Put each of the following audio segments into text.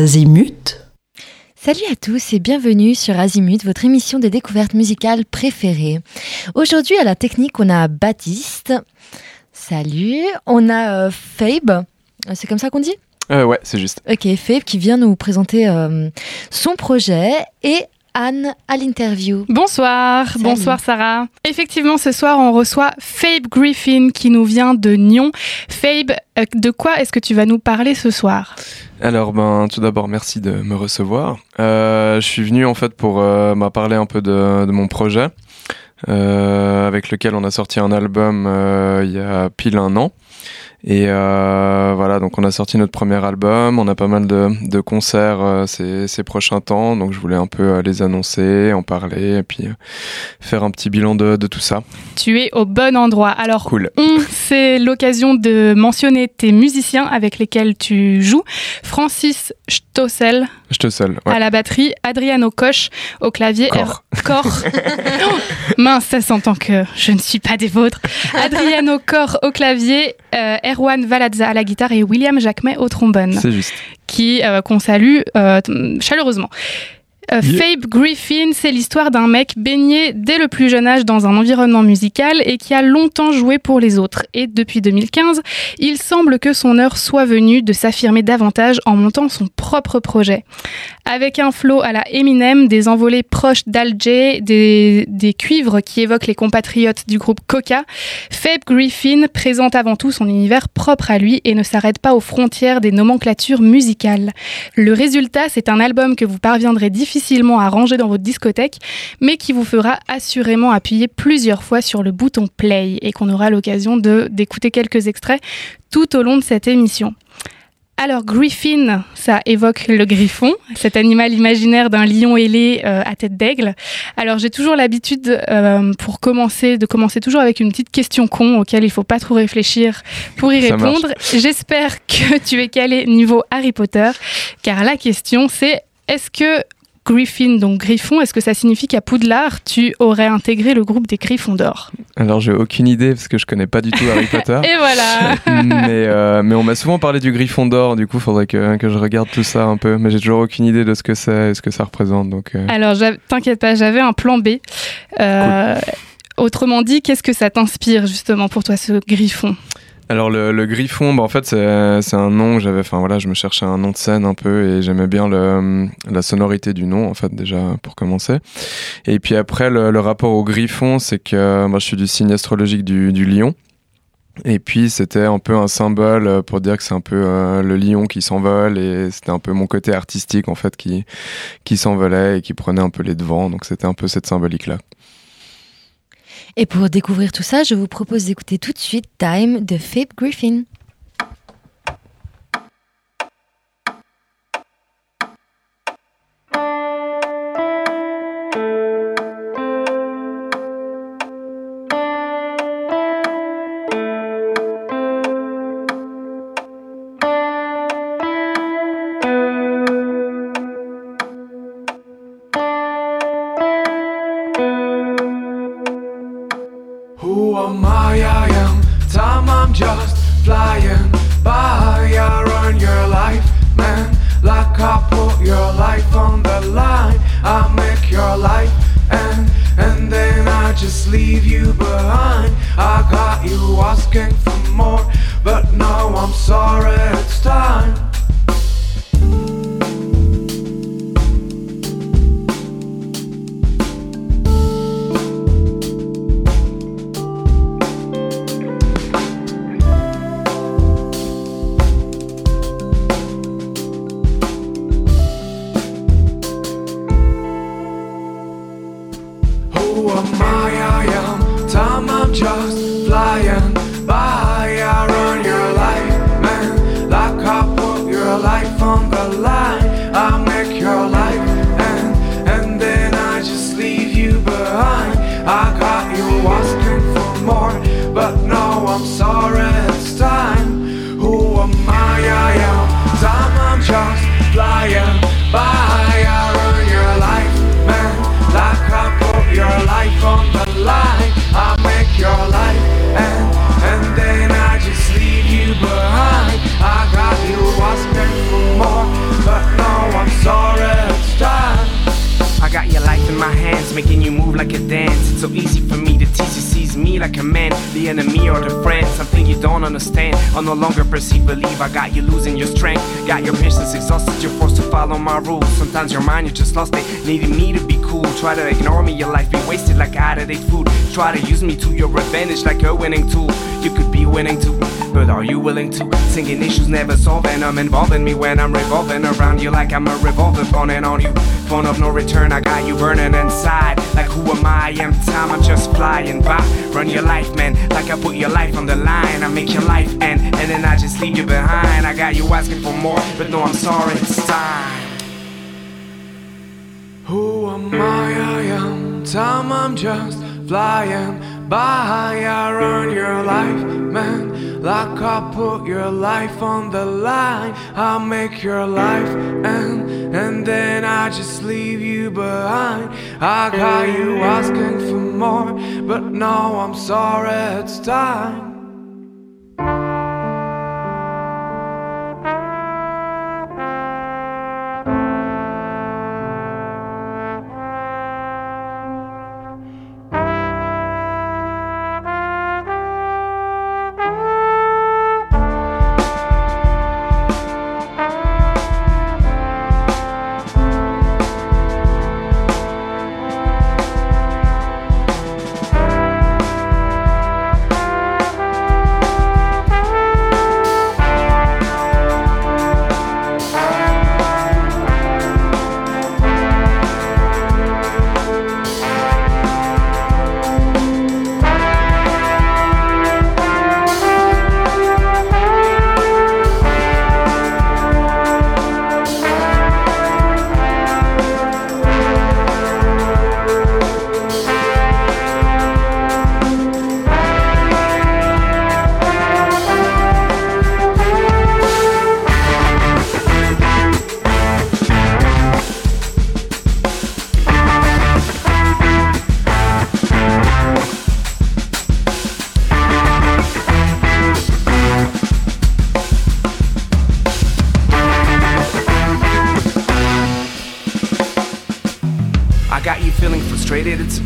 Azimut. Salut à tous et bienvenue sur Azimut, votre émission de découverte musicale préférée. Aujourd'hui à la technique, on a Baptiste. Salut. On a euh, Fabe. C'est comme ça qu'on dit? Euh, Ouais, c'est juste. Ok, Fabe qui vient nous présenter euh, son projet et Anne à l'interview. Bonsoir, bonsoir Sarah. Effectivement, ce soir, on reçoit Fabe Griffin qui nous vient de Nyon. Fabe, euh, de quoi est-ce que tu vas nous parler ce soir? Alors ben tout d'abord merci de me recevoir. Euh, je suis venu en fait pour euh, parler un peu de, de mon projet euh, avec lequel on a sorti un album euh, il y a pile un an. Et euh, voilà, donc on a sorti notre premier album, on a pas mal de, de concerts euh, ces, ces, prochains temps, donc je voulais un peu euh, les annoncer, en parler, et puis faire un petit bilan de, de, tout ça. Tu es au bon endroit. Alors, cool. c'est l'occasion de mentionner tes musiciens avec lesquels tu joues. Francis Stossel. Stossel, ouais. À la batterie, Adriano Koch au clavier. Corps. Er Corps. Mince, ça s'entend que je ne suis pas des vôtres. Adriano Cor au clavier, Erwan Valadza à la guitare et William Jacquemet au trombone. C'est juste. Qui euh, qu'on salue euh, chaleureusement. Euh, yeah. Fabe Griffin, c'est l'histoire d'un mec baigné dès le plus jeune âge dans un environnement musical et qui a longtemps joué pour les autres. Et depuis 2015, il semble que son heure soit venue de s'affirmer davantage en montant son propre projet. Avec un flow à la Eminem, des envolées proches d'Al J, des, des cuivres qui évoquent les compatriotes du groupe Coca, Fabe Griffin présente avant tout son univers propre à lui et ne s'arrête pas aux frontières des nomenclatures musicales. Le résultat, c'est un album que vous parviendrez difficilement à ranger dans votre discothèque, mais qui vous fera assurément appuyer plusieurs fois sur le bouton play et qu'on aura l'occasion d'écouter quelques extraits tout au long de cette émission. Alors Griffin, ça évoque le griffon, cet animal imaginaire d'un lion ailé euh, à tête d'aigle. Alors j'ai toujours l'habitude euh, pour commencer de commencer toujours avec une petite question con auquel il faut pas trop réfléchir pour y répondre. J'espère que tu es calé niveau Harry Potter car la question c'est est-ce que Griffin, donc Griffon, est-ce que ça signifie qu'à Poudlard, tu aurais intégré le groupe des Griffons d'or? Alors, j'ai aucune idée parce que je connais pas du tout Harry Potter. Et voilà mais, euh, mais on m'a souvent parlé du Griffon d'or, du coup, il faudrait que, que je regarde tout ça un peu. Mais j'ai toujours aucune idée de ce que c'est et ce que ça représente. Donc, euh... Alors, t'inquiète pas, j'avais un plan B. Euh, cool. Autrement dit, qu'est-ce que ça t'inspire justement pour toi, ce Griffon? Alors le, le griffon, bah en fait c'est un nom que j'avais, enfin voilà, je me cherchais un nom de scène un peu et j'aimais bien le, la sonorité du nom en fait déjà pour commencer. Et puis après le, le rapport au griffon, c'est que moi je suis du signe astrologique du, du lion. Et puis c'était un peu un symbole pour dire que c'est un peu euh, le lion qui s'envole et c'était un peu mon côté artistique en fait qui qui s'envolait et qui prenait un peu les devants. Donc c'était un peu cette symbolique là. Et pour découvrir tout ça, je vous propose d'écouter tout de suite Time de Fabe Griffin. I put your life on the line. I make your life end, and then I just leave you behind. I got you asking for more, but now I'm sorry it's time. Like a dance. It's so easy for me to teach you, sees me like a man, the enemy or the friend. Something you don't understand. I no longer perceive, believe. I got you losing your strength, got your patience exhausted. You're forced to follow my rules. Sometimes your mind, you just lost it, needing me to be cool. Try to ignore me, your life be wasted like out of date food. Try to use me to your advantage like a winning tool. You could be winning too, but are you willing to? Singing issues never solving. I'm involving me when I'm revolving around you like I'm a revolver phone on you. Phone of no return, I got you burning inside. Like who am I? Am time, I'm just flying by. Run your life, man, like I put your life on the line. I make your life end, and then I just leave you behind. I got you asking for more, but no, I'm sorry, it's time. Who am I? I am time, I'm just flying by. I run your life, man, like I put your life on the line. I make your life end, and then I just leave you behind. I got you asking for more, but no, I'm sorry, it's time.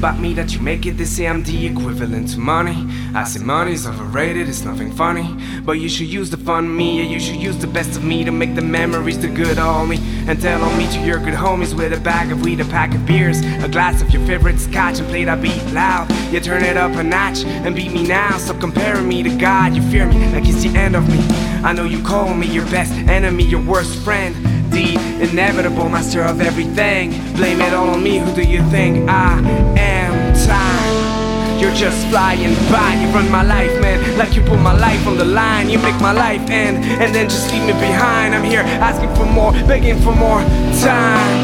About me that you make it. They say I'm the equivalent to money. I say money's overrated, it's nothing funny. But you should use the fun me, yeah, you should use the best of me to make the memories the good homie. And tell on me to your good homies with a bag of weed, a pack of beers, a glass of your favorite scotch, and play that beat loud. You turn it up a notch and beat me now. Stop comparing me to God, you fear me like it's the end of me. I know you call me your best enemy, your worst friend inevitable master of everything. Blame it all on me, who do you think I am? Time. You're just flying by, you run my life, man. Like you put my life on the line, you make my life end, and then just leave me behind. I'm here asking for more, begging for more time.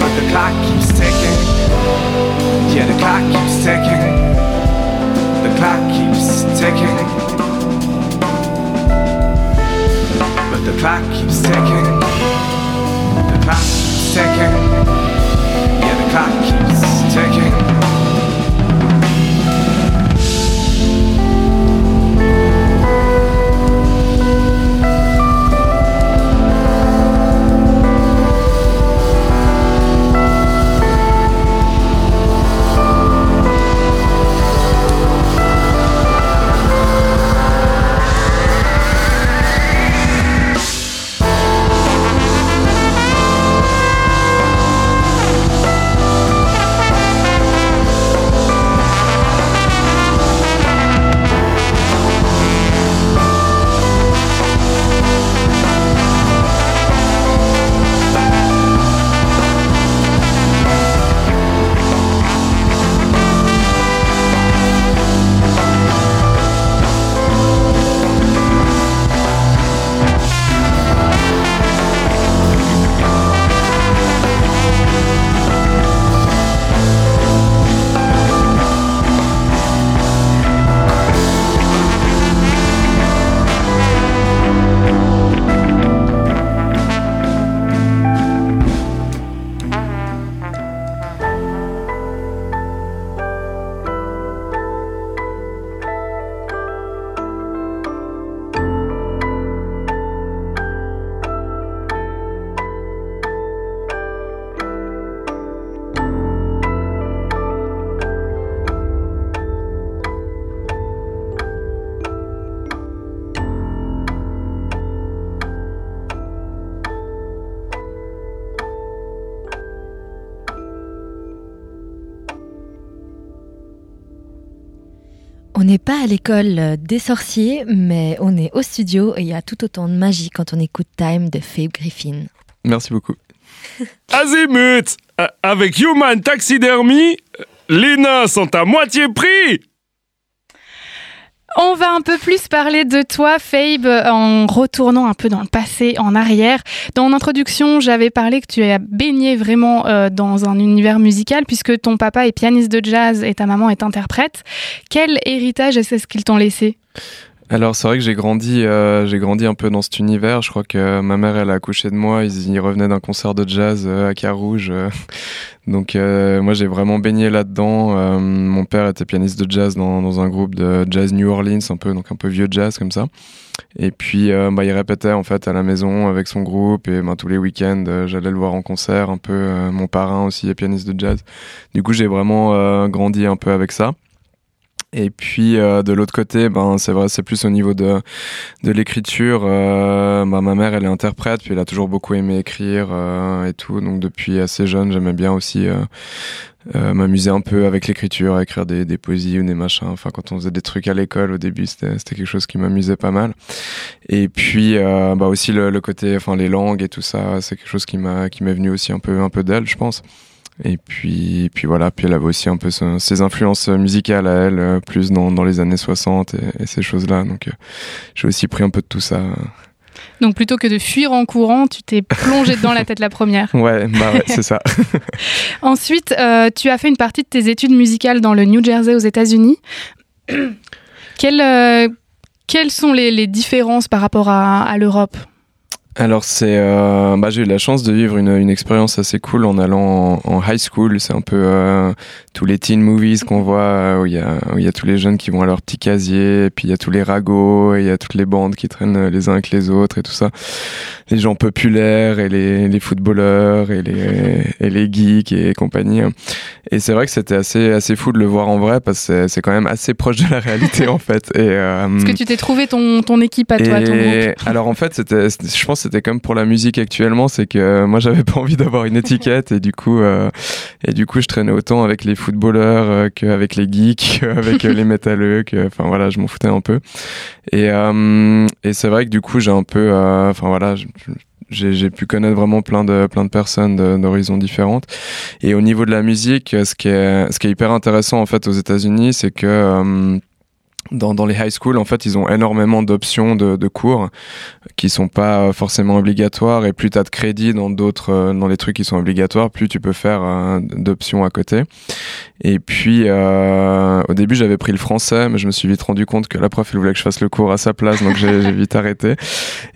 But the clock keeps ticking. Yeah, the clock keeps ticking. The clock keeps ticking. But the clock keeps ticking clock keeps ticking. Yeah, the clock keeps ticking. L'école des sorciers, mais on est au studio et il y a tout autant de magie quand on écoute Time de Fabe Griffin. Merci beaucoup. Azimut Avec Human Taxidermy, les nains sont à moitié prix on va un peu plus parler de toi, Fabe, en retournant un peu dans le passé, en arrière. Dans mon introduction, j'avais parlé que tu as baigné vraiment euh, dans un univers musical puisque ton papa est pianiste de jazz et ta maman est interprète. Quel héritage est-ce qu'ils t'ont laissé? Alors c'est vrai que j'ai grandi, euh, j'ai grandi un peu dans cet univers. Je crois que ma mère, elle a accouché de moi. Ils, revenaient d'un concert de jazz euh, à Carouge. Euh. donc moi j'ai vraiment baigné là-dedans. mon père était pianiste de jazz dans, dans, un groupe de jazz New Orleans, un peu donc un peu vieux jazz comme ça. Et puis bah, il répétait en fait à la maison avec son groupe et ben, tous les week-ends j'allais le voir en concert. Un peu mon parrain aussi est pianiste de jazz. Du coup j'ai vraiment grandi un peu avec ça. Et puis euh, de l'autre côté, ben c'est vrai, c'est plus au niveau de de l'écriture. Euh, bah, ma mère, elle est interprète, puis elle a toujours beaucoup aimé écrire euh, et tout. Donc depuis assez jeune, j'aimais bien aussi euh, m'amuser un peu avec l'écriture, écrire des, des poésies ou des machins. Enfin, quand on faisait des trucs à l'école au début, c'était quelque chose qui m'amusait pas mal. Et puis, bah aussi le, le, côté, enfin les langues et tout ça, c'est quelque chose qui m'a qui m'est venu aussi un peu un peu d'elle, je pense. Et puis, puis voilà, puis elle avait aussi un peu ses influences musicales à elle, euh, plus dans, dans les années 60 et, ces choses-là. Donc euh, j'ai aussi pris un peu de tout ça. Donc plutôt que de fuir en courant, tu t'es plongé dans la tête la première. Ouais, bah ouais, c'est ça. Ensuite, euh, tu as fait une partie de tes études musicales dans le New Jersey aux États-Unis. quelles, quelles sont les, les, différences par rapport à, à l'Europe? Alors c'est, euh, bah, j'ai eu la chance de vivre une, une expérience assez cool en allant en, high school. C'est un peu euh, tous les teen movies qu'on voit euh, où il y a où il y a tous les jeunes qui vont à leur petit casier, et puis il y a tous les ragots et il y a toutes les bandes qui traînent les uns avec les autres et tout ça. Les gens populaires et les, les footballeurs et les et les geeks et compagnie. Et c'est vrai que c'était assez assez fou de le voir en vrai parce que c'est quand même assez proche de la réalité en fait. Et euh, Est-ce que tu t'es trouvé ton ton équipe à toi, ton groupe Alors en fait c'était, je pense c'était comme pour la musique actuellement, c'est que euh, moi j'avais pas envie d'avoir une étiquette et du coup euh, et du coup je traînais autant avec les footballeurs euh, qu'avec les geeks, avec les métalleux, enfin voilà, je m'en foutais un peu. Et et c'est vrai que du coup j'ai un peu enfin voilà, j'ai pu connaître vraiment plein de plein de personnes d'horizons différentes et au niveau de la musique ce qui est ce qui est hyper intéressant en fait aux États-Unis c'est que dans, dans les high schools, en fait, ils ont énormément d'options de, de, cours qui sont pas forcément obligatoires. Et plus tu as de crédits dans d'autres, euh, dans les trucs qui sont obligatoires, plus tu peux faire euh, d'options à côté. Et puis, euh, au début, j'avais pris le français, mais je me suis vite rendu compte que la prof, elle voulait que je fasse le cours à sa place, donc j'ai vite arrêté.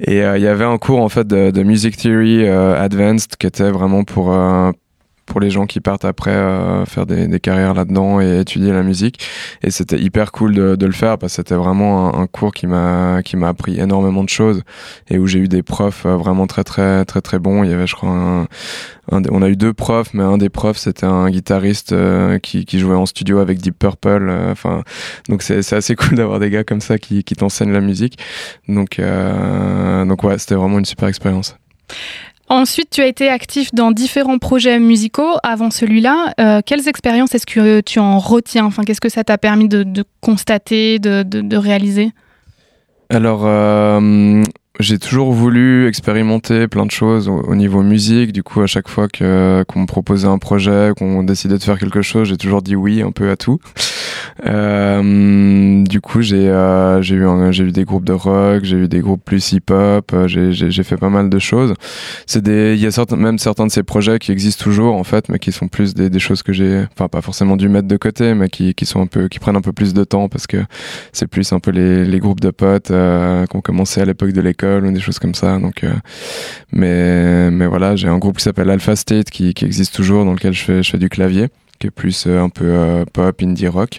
Et il y avait un cours en fait de, de music theory advanced qui était vraiment pour pour les gens qui partent après euh, faire des, des carrières là-dedans et étudier la musique. Et c'était hyper cool de, de, le faire parce que c'était vraiment un, un, cours qui m'a qui m'a appris énormément de choses et où j'ai eu des profs euh, vraiment très très très très bons. Il y avait, je crois, un, on a eu deux profs, mais un des profs c'était un guitariste euh, qui, qui, jouait en studio avec Deep Purple. Enfin, donc c'est assez cool d'avoir des gars comme ça qui, qui t'enseignent la musique. Donc donc ouais, c'était vraiment une super expérience. Ensuite, tu as été actif dans différents projets musicaux avant celui-là. Euh, quelles expériences est-ce que tu en retiens? Enfin, qu'est-ce que ça t'a permis de, constater, de réaliser? Alors, euh, j'ai toujours voulu expérimenter plein de choses au, niveau musique. Du coup, à chaque fois que qu'on me proposait un projet, qu'on décidait de faire quelque chose, j'ai toujours dit oui un peu à tout. Euh, du coup, j'ai euh, j'ai eu j'ai eu des groupes de rock, j'ai eu des groupes plus hip-hop. Euh, j'ai j'ai fait pas mal de choses. C'est des il y a certains même certains de ces projets qui existent toujours en fait, mais qui sont plus des, des choses que j'ai, enfin pas forcément dû mettre de côté, mais qui qui sont un peu qui prennent un peu plus de temps parce que c'est plus un peu les les groupes de potes euh, qu'on commençait à l'époque de l'école ou des choses comme ça. Euh, mais, voilà, j'ai un groupe qui s'appelle Alpha State qui, existe toujours, dans lequel je fais, je fais du clavier, qui est plus euh, un peu euh, pop, indie rock.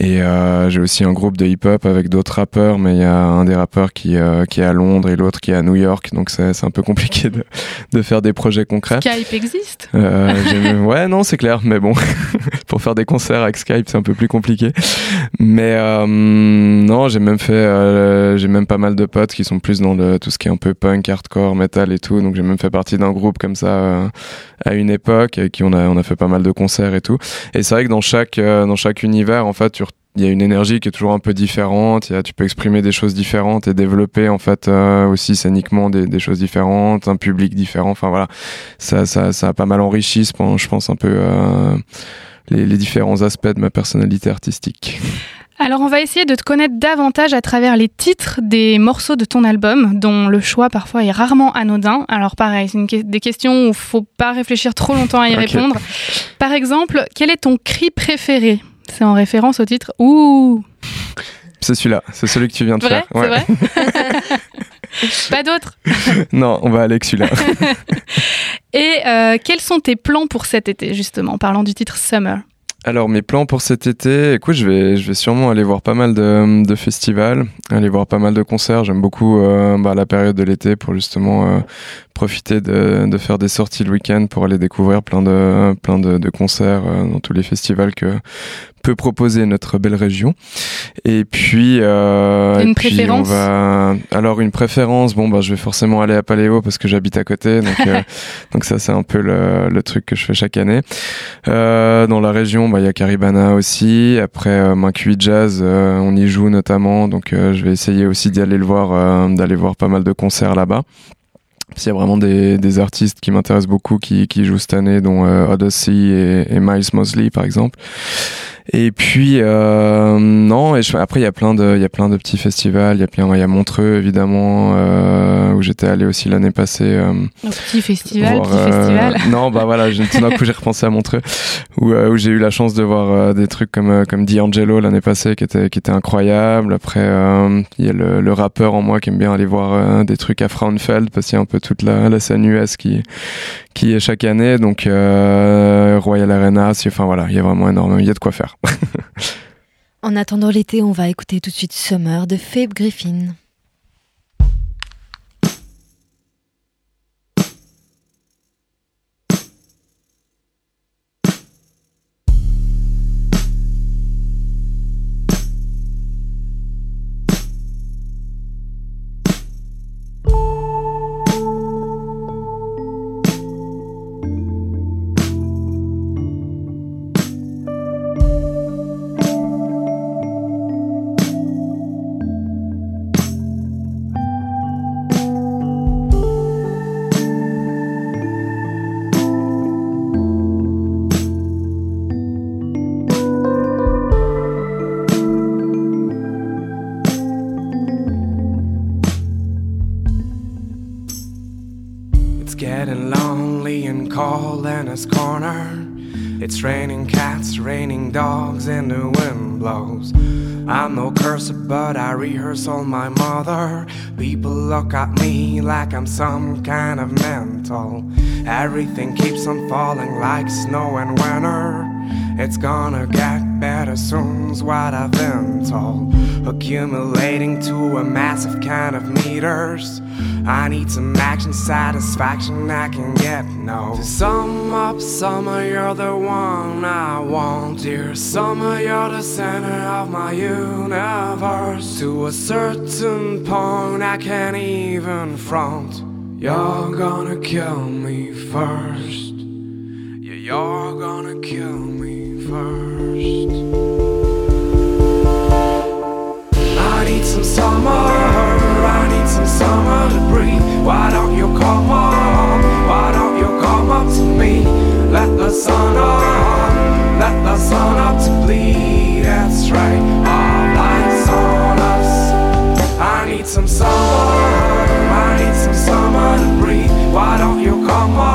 Et euh, j'ai aussi un groupe de hip-hop avec d'autres rappeurs, mais il y a un des rappeurs qui, euh, qui est à Londres et l'autre qui est à New York, donc c'est un peu compliqué de, de faire des projets concrets. Skype existe euh, Ouais, non, c'est clair, mais bon, pour faire des concerts avec Skype, c'est un peu plus compliqué. Mais euh, non, j'ai même fait, euh, j'ai même pas mal de potes qui sont plus dans le, tout ce qui est un peu punk, hardcore, metal et tout, donc j'ai même fait partie d'un groupe comme ça euh, à une époque, avec qui on a, on a fait pas mal de concerts et tout. Et c'est vrai que dans chaque, dans chaque univers, en fait, tu il y a une énergie qui est toujours un peu différente. Y a, tu peux exprimer des choses différentes et développer en fait euh, aussi scéniquement des, des, choses différentes, un public différent. Enfin voilà, ça, ça, ça a pas mal enrichi, je pense un peu euh, les, les différents aspects de ma personnalité artistique. Alors on va essayer de te connaître davantage à travers les titres des morceaux de ton album, dont le choix parfois est rarement anodin. Alors pareil, c'est des questions où il faut pas réfléchir trop longtemps à y okay. répondre. Par exemple, quel est ton cri préféré? C'est en référence au titre Ouh C'est celui-là, c'est celui que tu viens de vrai faire. Ouais. Vrai pas d'autres Non, on va aller avec celui-là. Et euh, quels sont tes plans pour cet été, justement, parlant du titre Summer? Alors mes plans pour cet été, écoute, je vais, je vais sûrement aller voir pas mal de, de festivals, aller voir pas mal de concerts. J'aime beaucoup euh, bah, la période de l'été pour justement euh, profiter de, de, faire des sorties le week-end pour aller découvrir plein de, plein de, de concerts euh, dans tous les festivals que peut proposer notre belle région. Et puis, euh, une et puis préférence on va... alors une préférence. Bon, bah je vais forcément aller à Paléo parce que j'habite à côté, donc euh, donc ça c'est un peu le, le, truc que je fais chaque année. Euh, dans la région, bah il y a Caribana aussi. Après, euh, Mancui Jazz, euh, on y joue notamment, donc euh, je vais essayer aussi d'y aller le voir, euh, d'aller voir pas mal de concerts là-bas. Il y a vraiment des, des artistes qui m'intéressent beaucoup qui, qui jouent cette année, dont euh, Odyssey et, et Miles Mosley par exemple. Et puis euh, non, et je, après il y a plein de il y a plein de petits festivals, il y a plein il y a Montreux évidemment euh, où j'étais allé aussi l'année passée. Euh, petit festival, voir, petit festival. non, bah voilà, j'ai- tout d'un coup j'ai repensé à Montreux où, euh, où j'ai eu la chance de voir euh, des trucs comme euh, comme D'Angelo l'année passée qui était qui était incroyable. Après euh, il y a le, le rappeur en moi qui aime bien aller voir euh, des trucs à Frauenfeld parce qu'il y a un peu toute la, la scène US qui qui est chaque année donc euh, Royal Arena, enfin voilà, il y a vraiment énormément, il y a de quoi faire. En attendant l'été, on va écouter tout de suite Summer de Fabe Griffin. All my mother. People look at me like I'm some kind of mental. Everything keeps on falling like snow in winter. It's gonna get better soon's what I've been told. Accumulating to a massive kind of meters. I need some action, satisfaction I can get no. To sum up, summer, you're the one I want. Dear summer, you're the center of my universe. To a certain point, I can't even front. You're gonna kill me first. Yeah, you're gonna kill me first. I need some summer, I need some summer to breathe. Why don't you come on? Why don't you come up to me? Let the sun on, let the sun up to bleed. That's right, all lights on us. I need some summer, I need some summer to breathe. Why don't you come on?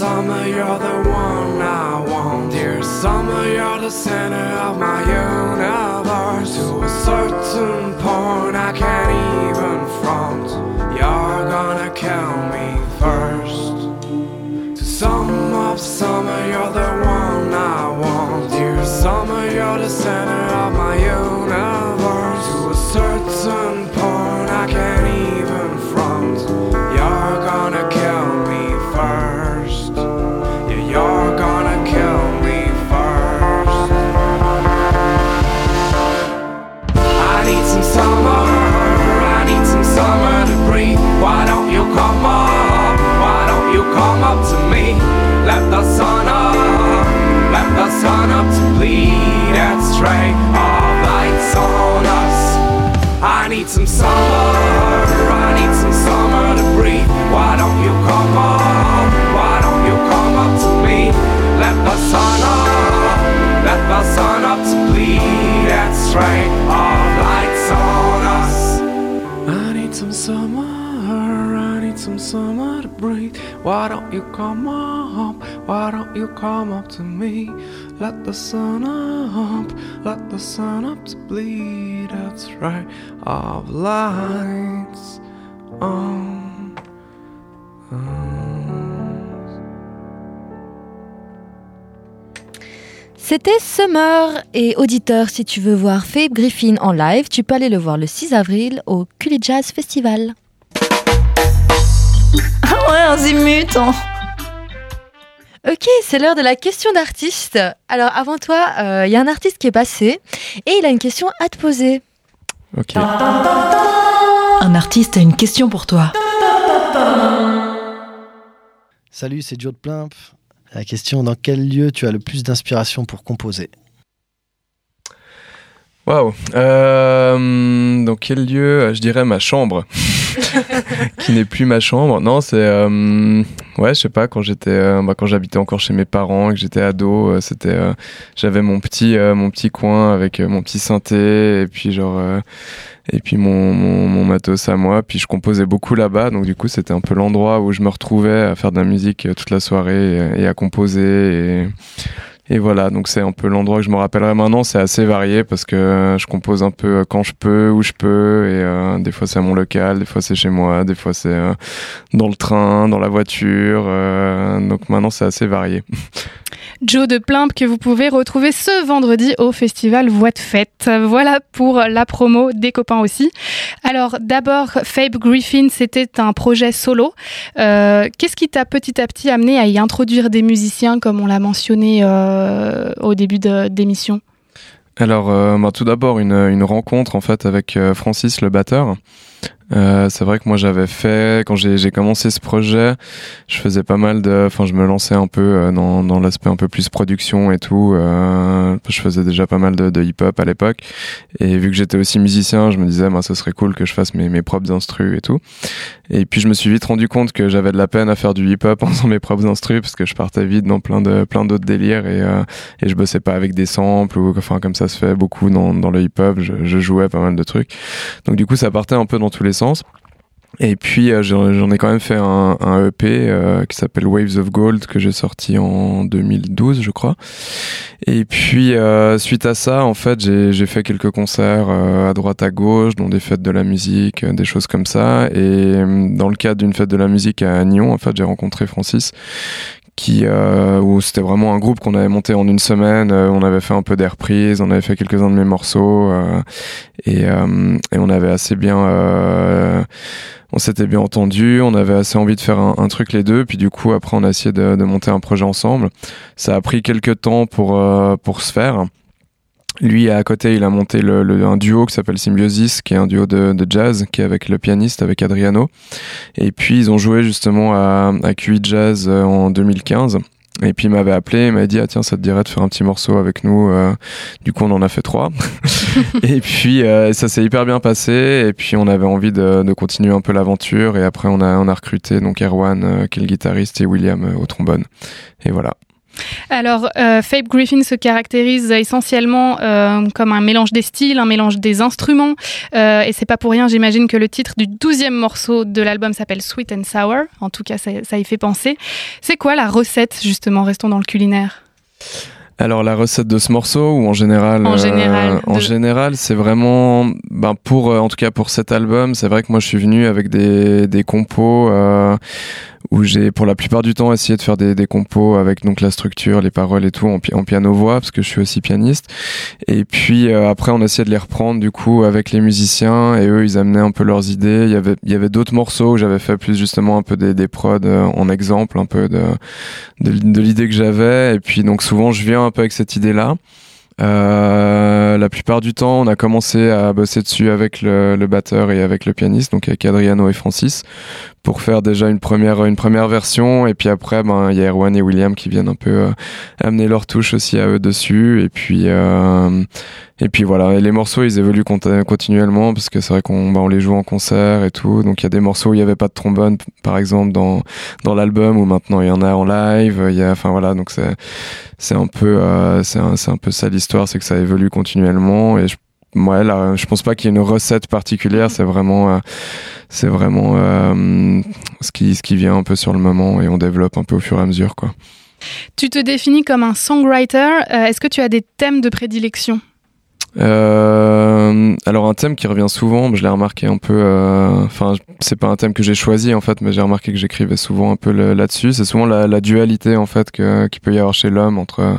Summer, you're the one I want. Dear summer, you're the center of my universe. To a certain point, I can't even front. You're gonna kill me first. To sum up summer, you're the one I want. Dear summer, you're the center of some summer, I need some summer to breathe. Why don't you come up? Why don't you come up to me? Let the sun up, let the sun up to bleed and stray of lights on us. I need some summer, I need some summer to breathe. Why don't you come up? Why don't you come up to me? Let the sun up, let the sun up to bleed. That's right, of lights on us. C'était Summer et auditeur, si tu veux voir Fabe Griffin en live, tu peux aller le voir le 6 avril au Cully Jazz Festival. Ah ouais, un zimut hein. Ok, c'est l'heure de la question d'artiste. Alors avant toi, euh, il y a un artiste qui est passé et il a une question à te poser. Ok. Un artiste a une question pour toi. Salut, c'est Joe de Plimp. La question dans quel lieu tu as le plus d'inspiration pour composer? Waouh. Euh, dans quel lieu? Je dirais ma chambre. qui n'est plus ma chambre. Non, c'est euh, ouais, je sais pas quand j'étais euh, bah, quand j'habitais encore chez mes parents et que j'étais ado, euh, c'était euh, j'avais mon petit euh, mon petit coin avec mon petit synthé et puis genre et puis mon, mon, mon matos à moi, puis je composais beaucoup là-bas, donc du coup c'était un peu l'endroit où je me retrouvais à faire de la musique toute la soirée et, et à composer et et voilà, donc c'est un peu l'endroit que je me rappellerai maintenant. C'est assez varié parce que euh, je compose un peu euh, quand je peux, où je peux. Et euh, des fois c'est à mon local, des fois c'est chez moi, des fois c'est euh, dans le train, dans la voiture. euh, donc maintenant c'est assez varié. Joe de Plimp que vous pouvez retrouver ce vendredi au festival Voix de Fête. Voilà pour la promo des copains aussi. Alors d'abord, Fabe Griffin, c'était un projet solo. Euh, Qu'est-ce qui t'a petit à petit amené à y introduire des musiciens comme on l'a mentionné euh, au début d'émission? Alors euh, bah, tout d'abord une, rencontre en fait avec Francis le batteur. Euh, c'est vrai que moi j'avais fait quand j'ai commencé ce projet, je faisais pas mal de, enfin je me lançais un peu euh, dans, dans l'aspect un peu plus production et tout. Euh, je faisais déjà pas mal de, de hip-hop à l'époque et vu que j'étais aussi musicien, je me disais bah, ce serait cool que je fasse mes, mes propres instrus et tout. Et puis je me suis vite rendu compte que j'avais de la peine à faire du hip-hop en faisant mes propres instrus parce que je partais vite dans plein de plein d'autres délires et euh, et je bossais pas avec des samples ou enfin comme ça se fait beaucoup dans dans le hip-hop. Je, je jouais pas mal de trucs. Donc du coup ça partait un peu dans tous les Et puis euh, j'en ai quand même fait un, EP euh, qui s'appelle Waves of Gold que j'ai sorti en 2012 je crois. Et puis euh, suite à ça en fait j'ai fait quelques concerts à droite à gauche dont des fêtes de la musique, des choses comme ça. Et dans le cadre d'une fête de la musique à Nyon en fait j'ai rencontré Francis qui euh, où c'était vraiment un groupe qu'on avait monté en une semaine. Euh, on avait fait un peu des reprises, on avait fait quelques-uns de mes morceaux euh, et, euh, et on avait assez bien, euh, on s'était bien entendu. On avait assez envie de faire un, truc les deux. Puis du coup après on a essayé de, de monter un projet ensemble. Ça a pris quelques temps pour euh, pour se faire. Lui, à côté, il a monté le, le- un duo qui s'appelle Symbiosis, qui est un duo de, de jazz, qui est avec le pianiste, avec Adriano. Et puis, ils ont joué justement à, à QI Jazz euh, en 2015. Et puis, il m'avait appelé, il m'a dit, ah tiens, ça te dirait de faire un petit morceau avec nous. euh. Du coup, on en a fait trois. et puis, euh, ça s'est hyper bien passé. Et puis, on avait envie de, de continuer un peu l'aventure. Et après, on a, on a recruté donc Erwan, euh, qui est le guitariste, et William euh, au trombone. Et voilà. Alors, euh, Fabe Griffin se caractérise essentiellement euh, comme un mélange des styles, un mélange des instruments. Euh, et c'est pas pour rien, j'imagine, que le titre du douzième morceau de l'album s'appelle Sweet and Sour. En tout cas, ça, ça y fait penser. C'est quoi la recette, justement Restons dans le culinaire? Alors la recette de ce morceau ou en général En général, en de- général c'est vraiment ben pour euh, en tout cas pour cet album c'est vrai que moi je suis venu avec des des compos euh, où j'ai pour la plupart du temps essayé de faire des, des compos avec donc la structure, les paroles et tout en, piano-voix parce que je suis aussi pianiste. Et puis euh, après on essayait de les reprendre du coup avec les musiciens et eux ils amenaient un peu leurs idées. Il y avait, il y avait d'autres morceaux où j'avais fait plus justement un peu des, des prods euh, en exemple, un peu de, de, de l'idée que j'avais. Et puis donc souvent je viens un peu avec cette idée-là. Euh, la plupart du temps, on a commencé à bosser dessus avec le, le, batteur et avec le pianiste, donc avec Adriano et Francis, pour faire déjà une première une première version. Et puis après, ben il y a Erwan et William qui viennent un peu euh, amener leur touche aussi à eux dessus. Et puis euh, et puis voilà, et les morceaux ils évoluent continuellement parce que c'est vrai qu'on bah, on les joue en concert et tout. Donc il y a des morceaux où il n'y avait pas de trombone, par exemple dans dans l'album, où maintenant il y en a en live. Il y a, enfin voilà, donc c'est c'est un peu euh, c'est un, un peu ça l'histoire, c'est que ça évolue continuellement. Et je, ouais, là, je pense pas qu'il y ait une recette particulière. C'est vraiment euh, c'est vraiment euh, ce qui ce qui vient un peu sur le moment et on développe un peu au fur et à mesure quoi. Tu te définis comme un songwriter. Est-ce que tu as des thèmes de prédilection? Euh, alors un thème qui revient souvent, je l'ai remarqué un peu. euh, Enfin, c'est pas un thème que j'ai choisi en fait, mais j'ai remarqué que j'écrivais souvent un peu là-dessus. C'est souvent la, la dualité en fait que qu'il peut y avoir chez l'homme entre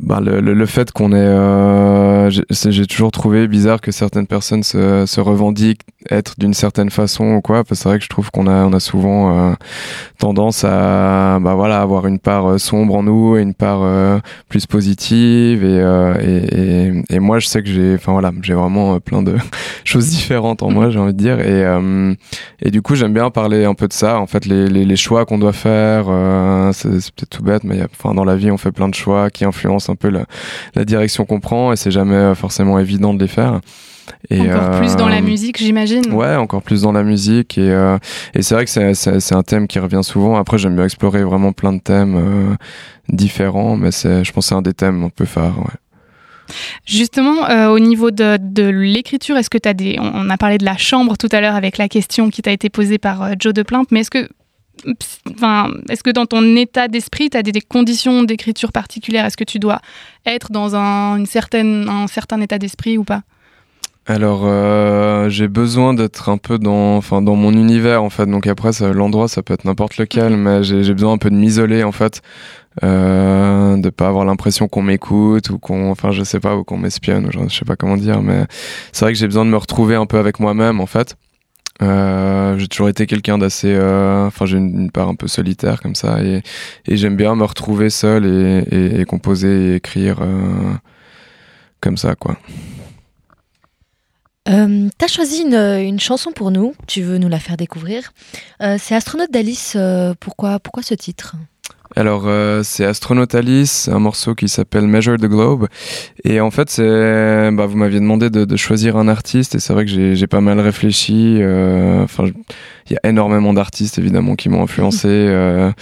bah, le, le, le fait qu'on est. Euh, j'ai- toujours trouvé bizarre que certaines personnes se, se revendiquent être d'une certaine façon ou quoi. Parce que c'est vrai que je trouve qu'on a on a souvent euh, tendance à bah voilà avoir une part euh, sombre en nous et une part euh, plus positive et, euh, et, et, et moi je sais que j'ai enfin voilà j'ai vraiment euh, plein de choses différentes en moi j'ai envie de dire et et du coup j'aime bien parler un peu de ça en fait les, les, les choix qu'on doit faire c'est peut-être tout bête mais enfin dans la vie on fait plein de choix qui influencent un peu la, la direction qu'on prend et c'est jamais euh, forcément évident de les faire et Encore plus dans la euh, musique, j'imagine. Ouais, encore plus dans la musique et, euh, et c'est vrai que c'est, un thème qui revient souvent. Après, j'aime bien explorer vraiment plein de thèmes euh, différents, mais c'est, je pense que c'est un des thèmes un peu phares. Ouais. Justement, euh, au niveau de, de l'écriture, est-ce que tu as des. On on a parlé de la chambre tout à l'heure avec la question qui t'a été posée par euh, Joe de Plainte, mais est-ce que. Enfin, est-ce que dans ton état d'esprit, tu as des, des conditions d'écriture particulières? Est-ce que tu dois être dans un, une certaine, un certain état d'esprit ou pas? Alors, euh, j'ai besoin d'être un peu dans, enfin, dans mon univers en fait. Donc après, l'endroit, ça peut être n'importe lequel, mais j'ai, j'ai besoin un peu de m'isoler en fait, euh, de pas avoir l'impression qu'on m'écoute ou qu'on, enfin, je sais pas, ou qu'on m'espionne, ou genre, je sais pas comment dire, mais c'est vrai que j'ai besoin de me retrouver un peu avec moi-même en fait. Euh, j'ai toujours été quelqu'un d'assez, euh, enfin, j'ai une, part un peu solitaire comme ça, et, j'aime bien me retrouver seul et, composer et écrire euh, comme ça, quoi. T'as choisi une, une chanson pour nous, tu veux nous la faire découvrir. C'est Astronaute d'Alice, pourquoi, pourquoi ce titre? Alors, euh, c'est Astronaut Alice, un morceau qui s'appelle Measure the Globe. Et en fait, c'est, bah, vous m'aviez demandé de, de choisir un artiste, et c'est vrai que j'ai j'ai pas mal réfléchi. euh, Enfin, il y a énormément d'artistes évidemment qui m'ont influencé euh,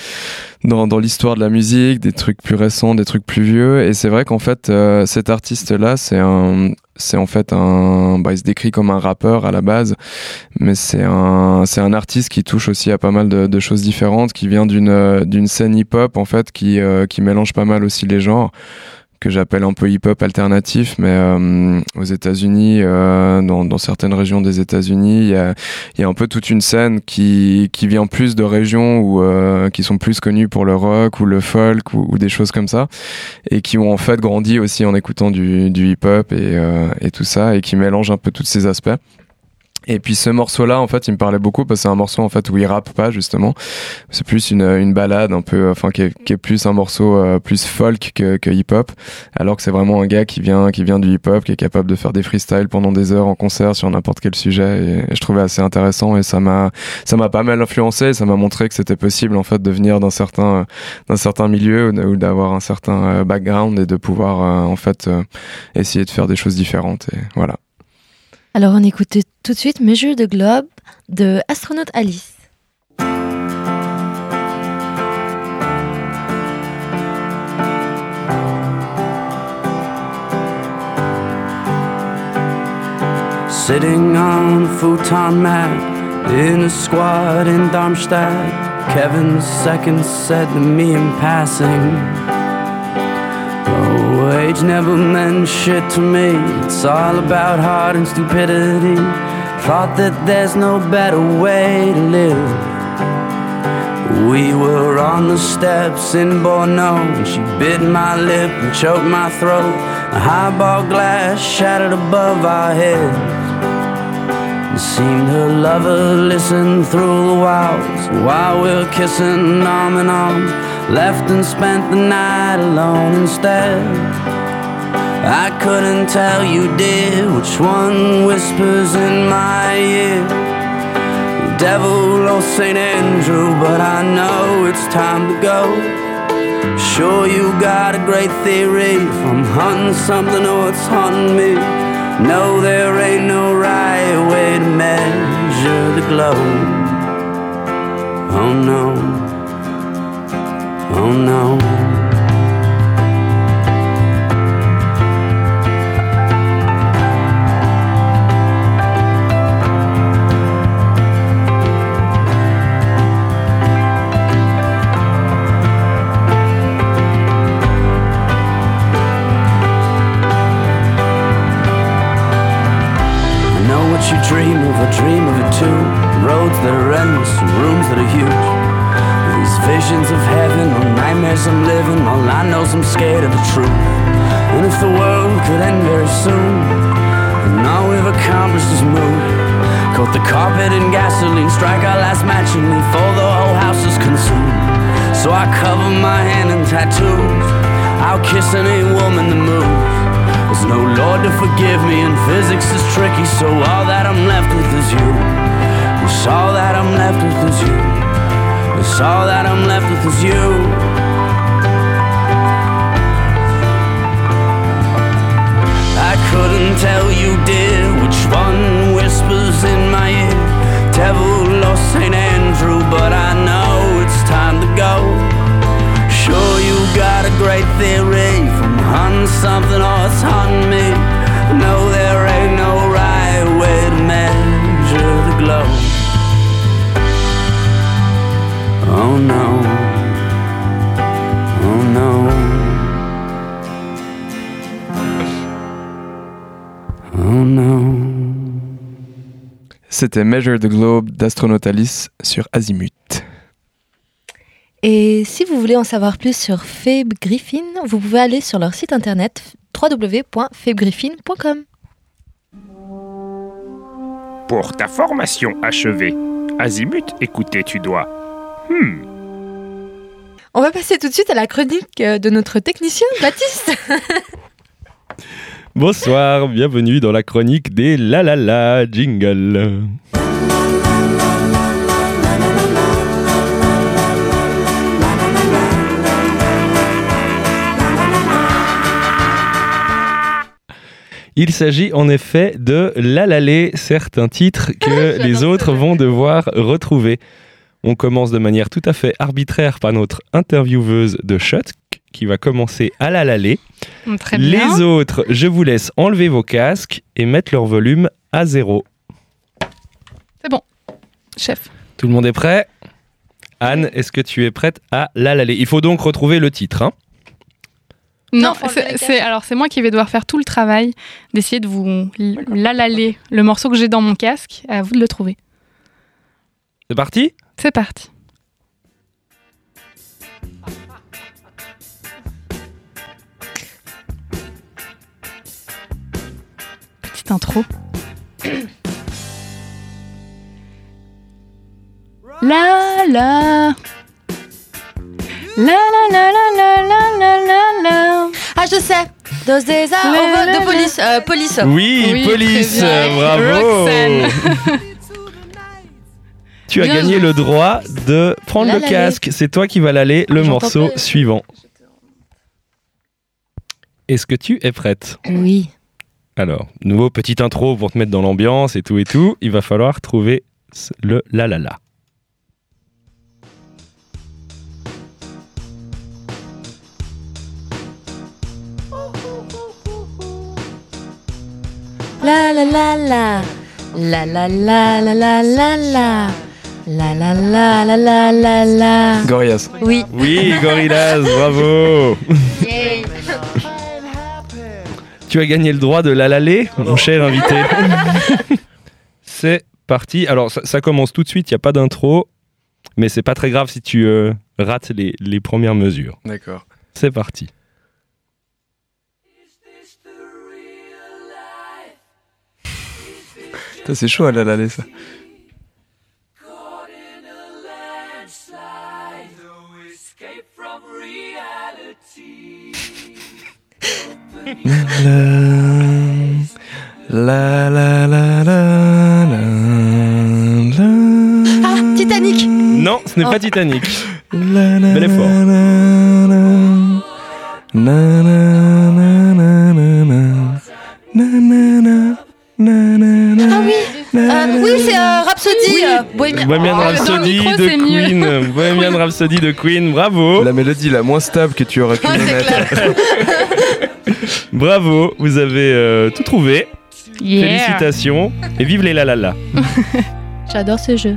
dans, dans l'histoire de la musique, des trucs plus récents, des trucs plus vieux. Et c'est vrai qu'en fait, euh, cet artiste-là, c'est un, c'est en fait un, bah, il se décrit comme un rappeur à la base, mais c'est un, c'est un artiste qui touche aussi à pas mal de, de choses différentes, qui vient d'une, euh, d'une scène hip-hop en fait, qui, euh, qui mélange pas mal aussi les genres que j'appelle un peu hip-hop alternatif, mais euh, aux États-Unis, euh, dans, certaines régions des États-Unis, il y a, un peu toute une scène qui, qui vient plus de régions où, euh, qui sont plus connues pour le rock ou le folk ou, des choses comme ça, et qui ont en fait grandi aussi en écoutant du, hip-hop et, et tout ça, et qui mélangent un peu tous ces aspects. Et puis ce morceau-là, en fait, il me parlait beaucoup parce que c'est un morceau en fait où il rappe pas justement. C'est plus une, une balade un peu, enfin qui est, qui est plus un morceau euh, plus folk que, que hip-hop, alors que c'est vraiment un gars qui vient qui vient du hip-hop, qui est capable de faire des freestyles pendant des heures en concert sur n'importe quel sujet. Et, et je trouvais assez intéressant et ça m'a ça m'a pas mal influencé. Ça m'a montré que c'était possible en fait de venir d'un certain d'un certain milieu ou, ou d'avoir un certain euh, background et de pouvoir euh, en fait euh, essayer de faire des choses différentes. Et voilà. Alors on écoute tout de suite Measure the Globe de Astronaute Alice. Sitting on futon mat in a squad in Darmstadt. Kevin second said to me in passing. Age never meant shit to me. It's all about heart and stupidity. Thought that there's no better way to live. We were on the steps in Bordeaux, and she bit my lip and choked my throat. A highball glass shattered above our heads. It seemed her lover listened through the walls while we were kissing arm in arm. Left and spent the night alone instead. I couldn't tell you, dear, which one whispers in my ear. The devil or Saint Andrew, but I know it's time to go. Sure, you got a great theory. If I'm hunting something or it's hunting me. No, there ain't no right way to measure the glow. Oh no. Oh no. I'm living, all I know's I'm scared of the truth. And if the world could end very soon, and all we've accomplished is move. Coat the carpet in gasoline, strike our last match, and leave, before the whole house is consumed. So I cover my hand in tattoos. I'll kiss any woman that moves. There's no Lord to forgive me, and physics is tricky, so all that I'm left with is you. It's all that I'm left with is you. It's all that I'm left with is you. Tell you, dear, which one whispers in my ear. Devil or St. Andrew, but I know it's time to go. Sure, you got a great theory from hunting something or it's hunting me. No, there ain't no right way to measure the glow. Oh no. C'était Measure the Globe d'Astronautalis sur Azimut. Et si vous voulez en savoir plus sur Fabe Griffin, vous pouvez aller sur leur site internet www.fabegriffin.com. Pour ta formation achevée, Azimut, écouter tu dois. Hmm. On va passer tout de suite à la chronique de notre technicien, Baptiste. Bonsoir, bienvenue dans la chronique des La La La Jingle. Il s'agit en effet de La La Lé, certes un titre que les autres vont devoir retrouver. On commence de manière tout à fait arbitraire par notre intervieweuse de Shot qui va commencer à La. Très bien. Les autres, je vous laisse enlever vos casques et mettre leur volume à zéro. C'est bon, chef. Tout le monde est prêt? Anne, est-ce que tu es prête à la laler? Il faut donc retrouver le titre. hein. Non, c'est- alors c'est moi qui vais devoir faire tout le travail d'essayer de vous lalaler le morceau que j'ai dans mon casque. À vous de le trouver. C'est parti? C'est parti. Petite intro. La la. La la la la la la la la la. Ah, je sais. La, over la, de police. euh, police. Oui, Oui, police, bien. bravo. Tu as Bien gagné joué. le droit de prendre La le casque. C'est toi qui vas l'aller le morceau suivant. Est-ce que tu es prête? Oui. Alors, nouveau petite intro pour te mettre dans l'ambiance et tout et tout. Il va falloir trouver le la la la. La la la la. La la la la la la la. La la la la la la la. Gorillaz. Oui. Oui, Gorillaz, bravo tu as gagné le droit de la laler, oh mon cher invité. c'est parti. Alors, ça, commence tout de suite, il n'y a pas d'intro, mais c'est pas très grave si tu euh, rates les, premières mesures. D'accord. C'est parti. C'est chaud à la laler, ça. La, la, la, ah, Titanic Non, ce n'est pas Titanic. Bel effort. Ah oui euh, oui, c'est euh, Rhapsody. Oui. Euh, Bohemian, Rhapsody de Queen. Bohemian Rhapsody de Queen, bravo. La mélodie la moins stable que tu aurais pu ouais. Bravo, vous avez euh, tout trouvé. Félicitations et vive les la la la. J'adore ce jeu.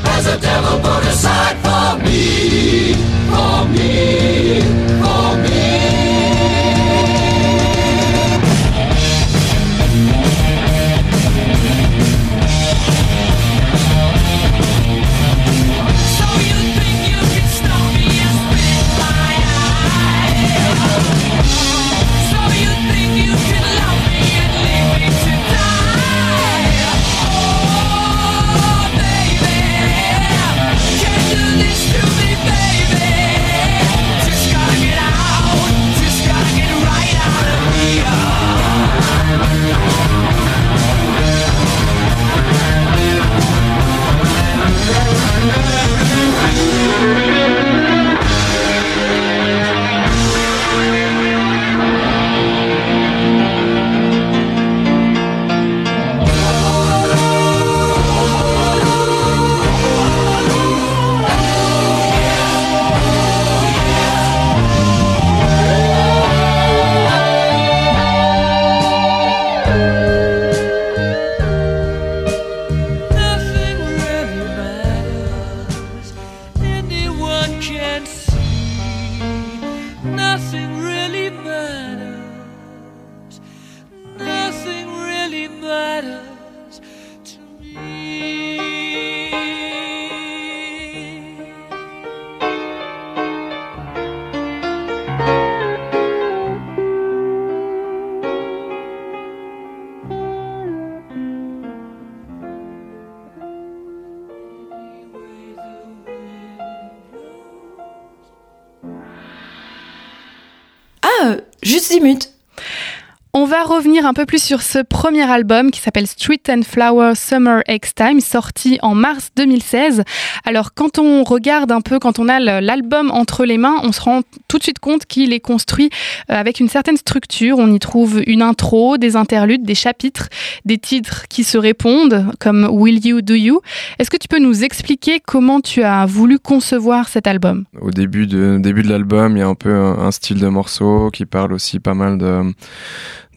Un peu plus sur ce premier album qui s'appelle Street and Flower Summer X Time, sorti en mars 2016. Alors quand on regarde un peu, quand on a l'album entre les mains, on se rend tout de suite compte qu'il est construit euh, avec une certaine structure. On y trouve une intro, des interludes, des chapitres, des titres qui se répondent, comme Will You, Do You. Est-ce que tu peux nous expliquer comment tu as voulu concevoir cet album? Au début de, début de l'album, il y a un peu un, un style de morceau qui parle aussi pas mal de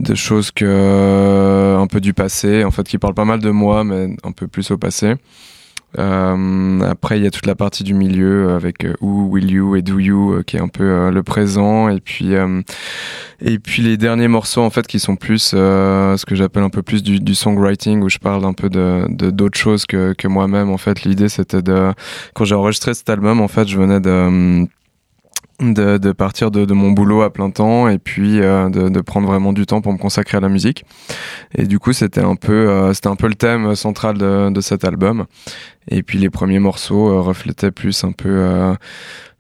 de choses que euh, un peu du passé en fait qui parle pas mal de moi mais un peu plus au passé. Euh, après il y a toute la partie du milieu avec euh, Who, Will You et Do You euh, qui est un peu euh, le présent. Et puis et puis les derniers morceaux en fait qui sont plus ce que j'appelle un peu plus du, du songwriting où je parle un peu de de- d'autres choses que, que moi-même en fait. L'idée c'était de quand j'ai enregistré cet album en fait je venais de de, de partir de, de mon boulot à plein temps et puis euh, de, de prendre vraiment du temps pour me consacrer à la musique. Et du coup c'était un peu euh, c'était un peu le thème central de, cet album. Et puis les premiers morceaux euh, reflétaient plus un peu euh,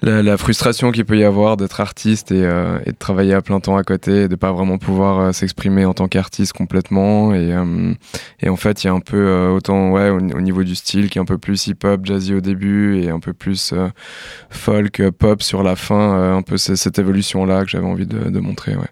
la, la frustration qu'il peut y avoir d'être artiste et, euh, et de travailler à plein temps à côté et de pas vraiment pouvoir euh, s'exprimer en tant qu'artiste complètement et, euh, et en fait il y a un peu autant ouais au, au niveau du style qui est un peu plus hip hop jazzy au début et un peu plus folk pop sur la fin un peu cette évolution là que j'avais envie de, de montrer ouais.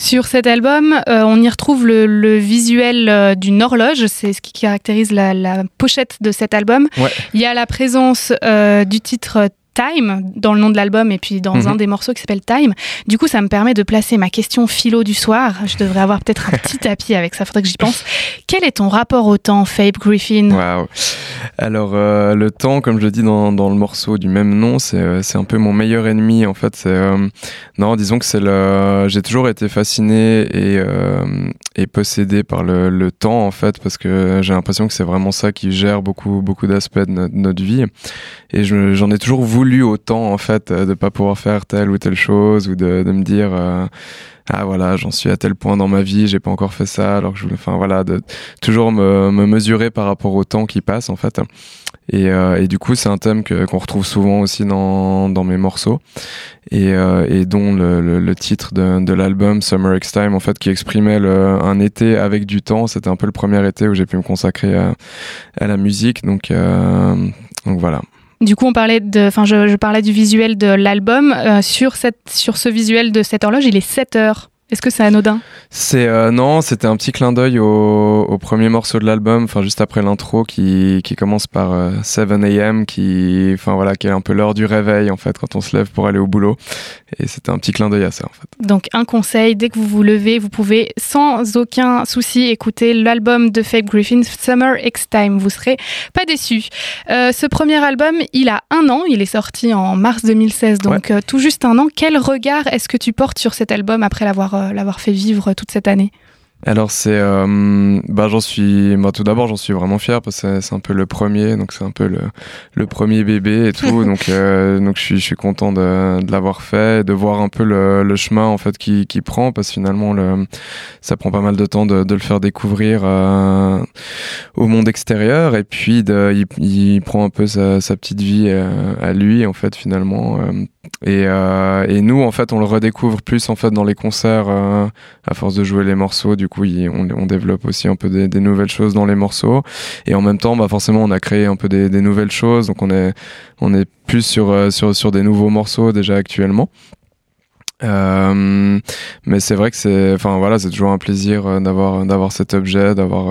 Sur cet album, euh, on y retrouve le, le visuel euh, d'une horloge, c'est ce qui caractérise la, la pochette de cet album. Ouais. Il y a la présence euh, du titre Time dans le nom de l'album et puis dans Mhm. un des morceaux qui s'appelle Time. Du coup, ça me permet de placer ma question philo du soir. Je devrais avoir peut-être un petit tapis avec ça, faudrait que j'y pense. Quel est ton rapport au temps, Fabe Griffin? Waouh. Alors euh, le temps, comme je dis dans, dans le morceau du même nom, c'est euh, un peu mon meilleur ennemi en fait. Euh, non, disons que c'est le. J'ai toujours été fasciné et euh, et possédé par le, le temps en fait parce que j'ai l'impression que c'est vraiment ça qui gère beaucoup beaucoup d'aspects de notre, notre vie. Et je- j'en ai toujours voulu autant en fait euh, de pas pouvoir faire telle ou telle chose ou de, de me dire. euh, ah voilà, j'en suis à tel point dans ma vie, j'ai pas encore fait ça, alors que je voulais, enfin voilà, de toujours me, me mesurer par rapport au temps qui passe en fait. Et, euh, et du coup, c'est un thème que- qu'on retrouve souvent aussi dans, dans mes morceaux et, et dont le, titre de, de l'album Summer X Time en fait qui exprimait un été avec du temps. C'était un peu le premier été où j'ai pu me consacrer à, à la musique, donc donc voilà. Du coup, on parlait de, enfin, je, parlais du visuel de l'album. Euh, sur cette, sur ce visuel de cette horloge, il est 7 heures. Est-ce que c'est anodin C'est euh, non, c'était un petit clin d'œil au, au premier morceau de l'album, enfin juste après l'intro qui, qui commence par euh, 7 a.m. qui, enfin voilà, qui est un peu l'heure du réveil en fait quand on se lève pour aller au boulot. Et c'était un petit clin d'œil à ça en fait. Donc un conseil, dès que vous vous levez, vous pouvez sans aucun souci écouter l'album de Fabe Griffin, Summer X Time. Vous serez pas déçus. Euh, ce premier album, il a un an, il est sorti en mars 2016, donc euh, tout juste un an. Quel regard est-ce que tu portes sur cet album après l'avoir euh, l'avoir fait vivre toute cette année. Alors c'est, euh, bah j'en suis, moi tout d'abord j'en suis vraiment fier parce que c'est- un peu le premier, donc c'est un peu le, le premier bébé et tout, donc euh, donc je suis je suis content de, de l'avoir fait, et de voir un peu le, le chemin en fait qui qui prend parce que finalement le, ça prend pas mal de temps de, de le faire découvrir euh, au monde extérieur et puis de, il, il prend un peu sa, sa petite vie euh, à lui en fait finalement euh, et, euh, et nous en fait on le redécouvre plus en fait dans les concerts euh, à force de jouer les morceaux. Du coup il- on, on développe aussi un peu des, des nouvelles choses dans les morceaux. Et en même temps bah forcément on a créé un peu des, des nouvelles choses. Donc on est on est plus sur euh, sur sur des nouveaux morceaux déjà actuellement. Euh, mais c'est vrai que c'est enfin voilà c'est toujours un plaisir d'avoir d'avoir cet objet d'avoir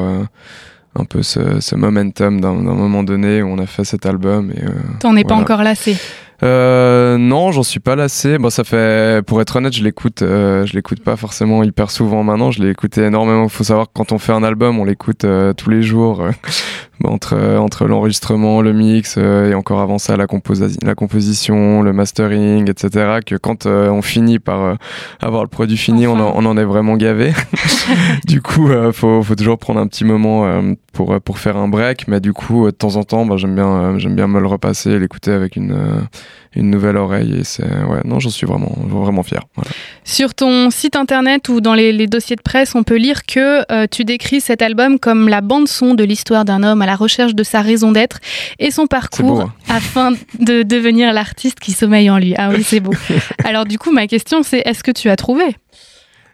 un peu ce, ce momentum d'un moment donné où on a fait cet album et T'en es pas encore lassé euh, non, j'en suis pas lassé. Bon, ça fait, pour être honnête, je l'écoute, euh, je l'écoute pas forcément hyper souvent maintenant. Je l'ai écouté énormément. Faut savoir que quand on fait un album, on l'écoute euh, tous les jours, euh, entre entre l'enregistrement, le mix euh, et encore avant ça, la, composi- la composition, le mastering, etc. Que quand euh, on finit par euh, avoir le produit fini, on, en, on en est vraiment gavé. du coup, euh, faut faut toujours prendre un petit moment euh, pour euh, pour faire un break. Mais du coup, euh, de temps en temps, bah, j'aime bien euh, j'aime bien me le repasser, et l'écouter avec une euh, une nouvelle oreille et c'est ouais non j'en suis vraiment vraiment fier voilà. Sur ton site internet ou dans les, les dossiers de presse, on peut lire que euh, tu décris cet album comme la bande son de l'histoire d'un homme à la recherche de sa raison d'être et son parcours beau, hein. afin de devenir l'artiste qui sommeille en lui. Ah oui, c'est beau. Alors du coup, ma question c'est est-ce que tu as trouvé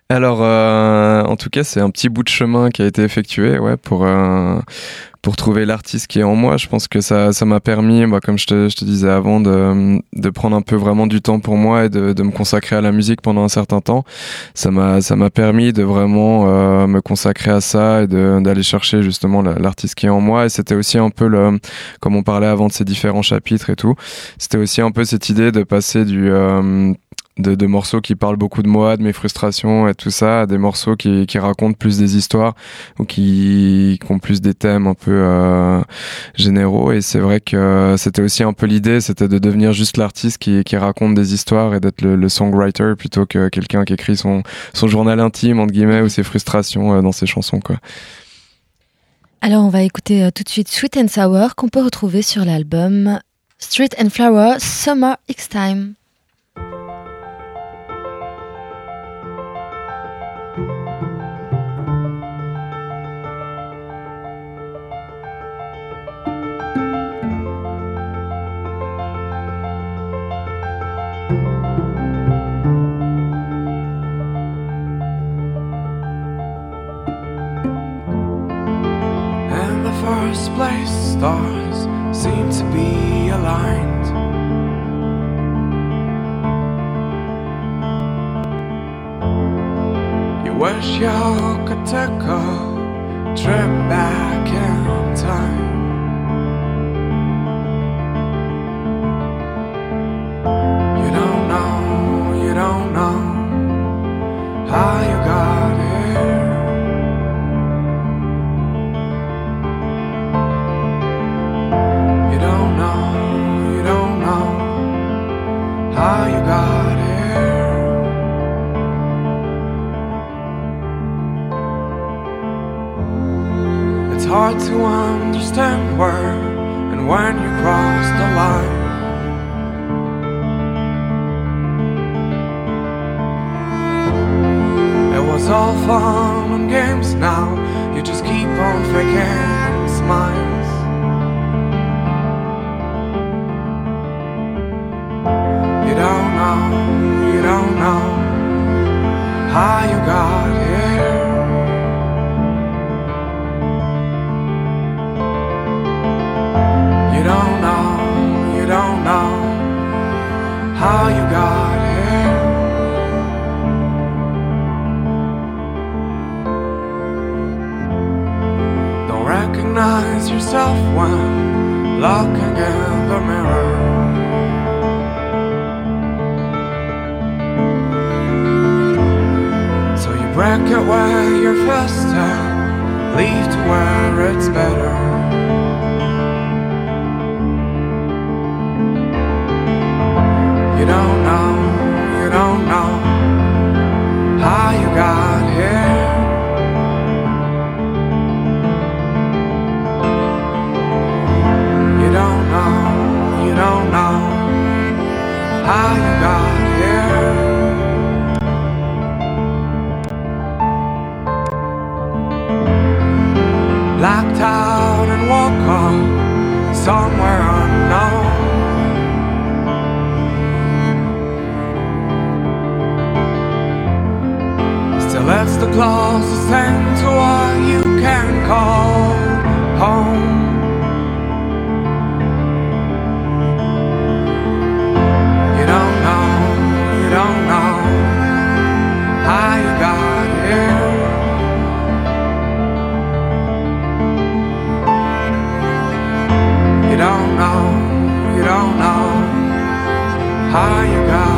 Alors, euh, en tout cas, c'est un petit bout de chemin qui a été effectué, ouais, pour euh, pour trouver l'artiste qui est en moi. Je pense que ça ça m'a permis, bah, comme je te, je te disais avant, de de prendre un peu vraiment du temps pour moi et de, de me consacrer à la musique pendant un certain temps. Ça m'a ça m'a permis de vraiment euh, me consacrer à ça et d'aller chercher justement la- l'artiste qui est en moi. Et c'était aussi un peu le, comme on parlait avant de ces différents chapitres et tout. C'était aussi un peu cette idée de passer du euh, de, morceaux qui parlent beaucoup de moi, de mes frustrations et tout ça, des morceaux qui, qui racontent plus des histoires ou qui, ont plus des thèmes un peu euh, généraux. Et c'est vrai que c'était aussi un peu l'idée, c'était de devenir juste l'artiste qui, qui raconte des histoires et d'être le, songwriter plutôt que quelqu'un qui écrit son, son journal intime, entre guillemets, ou ses frustrations euh, dans ses chansons. Alors on va écouter euh, tout de suite Sweet and Sour qu'on peut retrouver sur l'album Street and Flower Summer X Time. Stars seem to be aligned. You wish you could take a trip back in time. How you got here. Don't recognize yourself when looking in the mirror. So you break it where you're fist and leave to where it's better. You don't know, you don't know how you got here. You don't know, you don't know how you got here. The closest thing to what you can call home. You don't know, you don't know how you got here. You don't know, you don't know how you got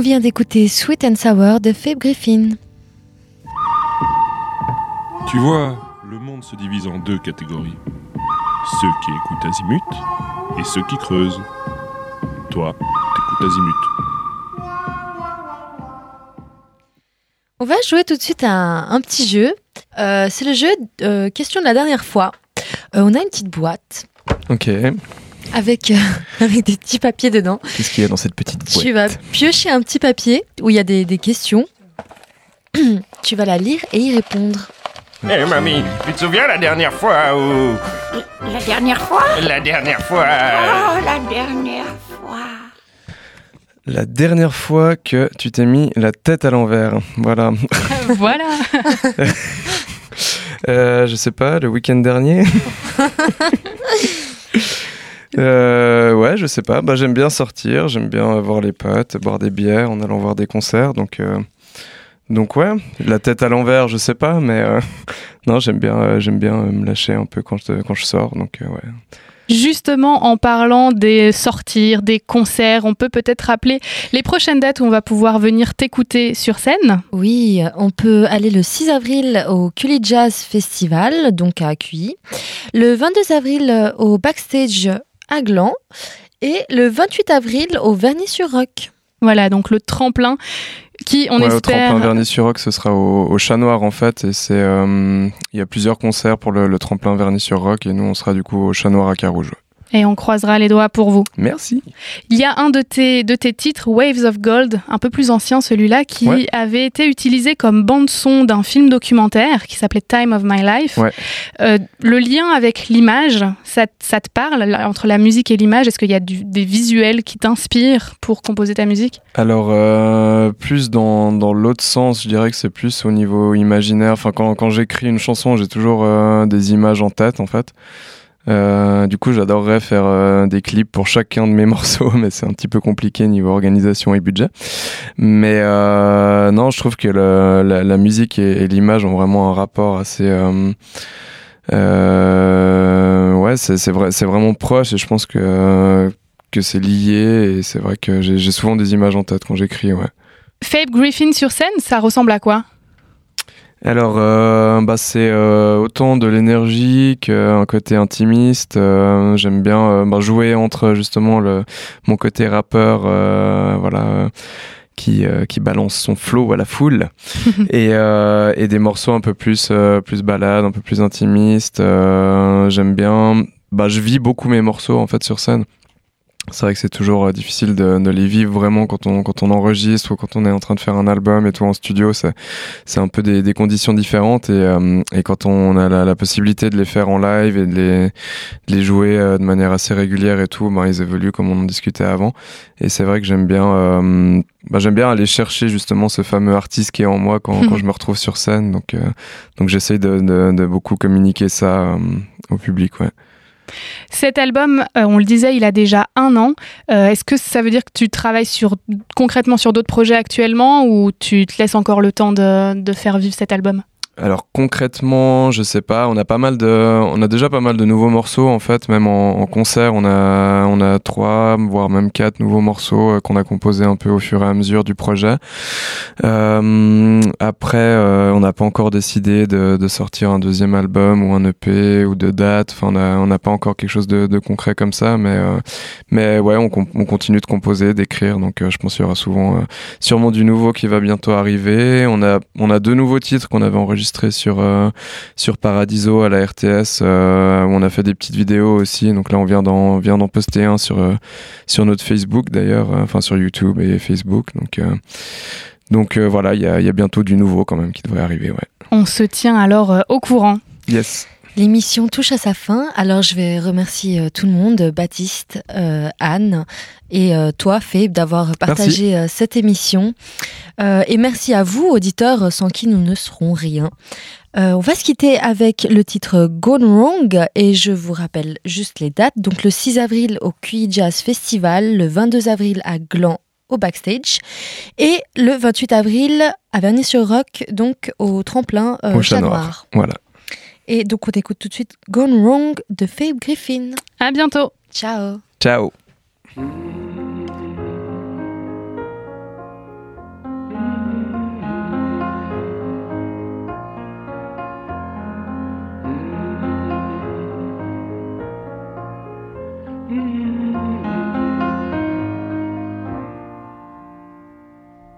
On vient d'écouter Sweet and Sour de Fabe Griffin. Tu vois, le monde se divise en deux catégories. Ceux qui écoutent Azimut et ceux qui creusent. Toi, t'écoutes Azimut. On va jouer tout de suite à un, un petit jeu. Euh, c'est le jeu euh, question de la dernière fois. Euh, on a une petite boîte Ok. Avec, euh, avec des petits papiers dedans. Qu'est-ce qu'il y a dans cette petite boîte Tu vas piocher un petit papier où il y a des, des questions. tu vas la lire et y répondre. Eh mamie, tu te souviens la dernière fois où... La dernière fois? La dernière fois... Oh, la dernière fois. La dernière fois que tu t'es mis la tête à l'envers. Voilà. voilà. Euh, je sais pas, le week-end dernier. Euh, ouais, je sais pas. Bah, j'aime bien sortir, j'aime bien voir les potes, boire des bières en allant voir des concerts. Donc, euh, donc ouais, la tête à l'envers, je sais pas, mais euh, non, j'aime bien, euh, j'aime bien me lâcher un peu quand je, quand je sors. Donc euh, ouais. Justement, en parlant des sortir, des concerts, on peut peut-être rappeler les prochaines dates où on va pouvoir venir t'écouter sur scène? Oui, on peut aller le 6 avril au Cully Jazz Festival, donc à QI. Le 22 avril au Backstage à Gland. Et le 28 avril au Vernis-sur-Roc. Voilà, donc le tremplin qui, on Ouais, espère... tremplin Vernis sur Roc, ce sera au, au Chat Noir en fait, et c'est, euh, il y a plusieurs concerts pour le, le tremplin Vernis sur Roc, et nous on sera du coup au Chat Noir à Carouge. Et on croisera les doigts pour vous. Merci. Il y a un de tes, de tes titres, Waves of Gold, un peu plus ancien celui-là, qui Ouais. avait été utilisé comme bande-son d'un film documentaire qui s'appelait Time of My Life. Ouais. Euh, le lien avec l'image, ça, ça te parle là, entre la musique et l'image? Est-ce qu'il y a du- des visuels qui t'inspirent pour composer ta musique? Alors, euh, plus dans, dans l'autre sens, je dirais que c'est plus au niveau imaginaire. Enfin, quand, quand j'écris une chanson, j'ai toujours euh, des images en tête, en fait. Euh, du coup, j'adorerais faire euh, des clips pour chacun de mes morceaux, mais c'est un petit peu compliqué niveau organisation et budget. Mais euh, non, je trouve que la, musique et, l'image ont vraiment un rapport assez... ouais, c'est c'est vrai, c'est vraiment proche et je pense que que c'est lié et c'est vrai que j'ai souvent des images en tête quand j'écris, ouais. Fabe Griffin sur scène, ça ressemble à quoi? Alors, euh, bah, c'est euh, autant de l'énergie qu'un côté intimiste. Euh, J'aime bien bah, jouer entre justement le, mon côté rappeur, voilà, qui, qui balance son flow à la foule, et, et des morceaux un peu plus, plus balades, un peu plus intimistes. J'aime bien. Bah, je vis beaucoup mes morceaux en fait sur scène. C'est vrai que c'est toujours euh, difficile de, de, les vivre vraiment quand on, quand on enregistre ou quand on est en train de faire un album et tout en studio. C'est, c'est un peu des, des conditions différentes et, euh, et quand on a la, la, possibilité de les faire en live et de les, de les jouer euh, de manière assez régulière et tout, ben, ils évoluent comme on en discutait avant. Et c'est vrai que j'aime bien, euh, ben, j'aime bien aller chercher justement ce fameux artiste qui est en moi quand, quand je me retrouve sur scène. Donc, donc j'essaye de, de, de, beaucoup communiquer ça au public. Ouais. Cet album, euh, on le disait, il a déjà un an. Euh, Est-ce que ça veut dire que tu travailles concrètement sur d'autres projets actuellement ou tu te laisses encore le temps de faire vivre cet album? Alors concrètement, je sais pas. On a pas mal de, on a déjà pas mal de nouveaux morceaux en fait. Même en, concert, on a, on a trois, voire même quatre nouveaux morceaux euh, qu'on a composés un peu au fur et à mesure du projet. Euh, après, euh, on n'a pas encore décidé de, sortir un deuxième album ou un EP ou de date. Enfin, on n'a pas encore quelque chose de, concret comme ça, mais, mais ouais, on, on, continue de composer, d'écrire. Donc, je pense qu'il y aura souvent, sûrement du nouveau qui va bientôt arriver. On a, on a deux nouveaux titres qu'on avait enregistrés sur euh, sur Paradiso à la RTS euh, où on a fait des petites vidéos aussi. Donc là on vient d'en vient d'en poster un sur euh, sur notre Facebook d'ailleurs enfin sur YouTube et Facebook. Donc donc voilà il y a, y a bientôt du nouveau quand même qui devrait arriver ouais. On se tient alors au courant. Yes L'émission touche à sa fin, alors je vais remercier euh, tout le monde, Baptiste, euh, Anne et euh, toi, Fabe, d'avoir partagé cette émission. et merci à vous, auditeurs, sans qui nous ne serons rien. on va se quitter avec le titre Gone Wrong et je vous rappelle juste les dates. Donc le 6 avril au QI Jazz Festival, le 22 avril à Gland au backstage et le 28 avril à Vernier-sur-Roc, donc au tremplin euh, au Chat Noir. Voilà. Et donc on écoute tout de suite Gone Wrong de Fabe Griffin. À bientôt. Ciao. Ciao.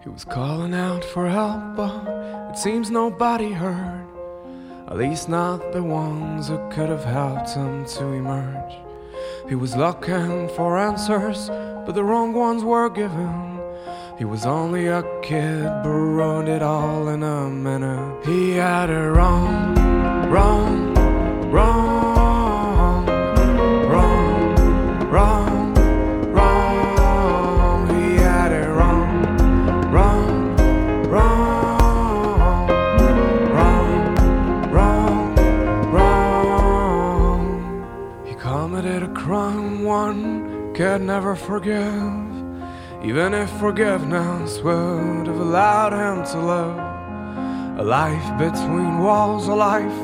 He was calling out for help, but it seems nobody heard. At least not the ones who could have helped him to emerge. He was looking for answers, but the wrong ones were given. He was only a kid, but ruined it all in a minute. He had it wrong, wrong, wrong, could never forgive. Even if forgiveness would have allowed him to live a life between walls, a life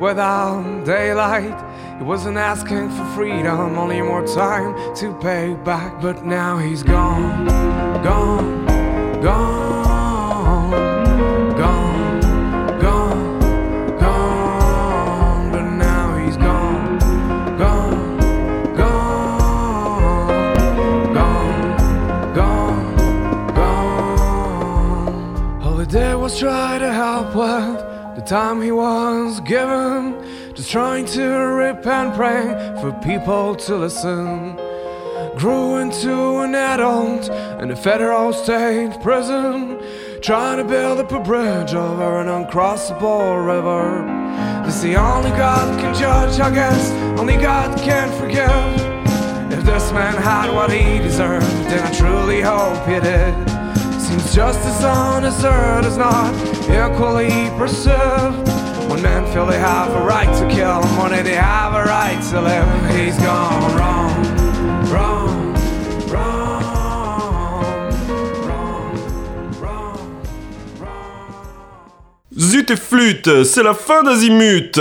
without daylight. He wasn't asking for freedom, only more time to pay back. But now he's gone, gone, gone, try to help with the time he was given. Just trying to repent, praying for people to listen. Grew into an adult in a federal state prison. Trying to build up a bridge over an uncrossable river. This the only God can judge, I guess. Only God can forgive. If this man had what he deserved, then I truly hope he did. Seems justice on this earth is not equally pursued. When men feel they have a right to kill, when they have a right to live, he's gone wrong, wrong, wrong, wrong, wrong. Zut et flûte, c'est la fin d'Azimut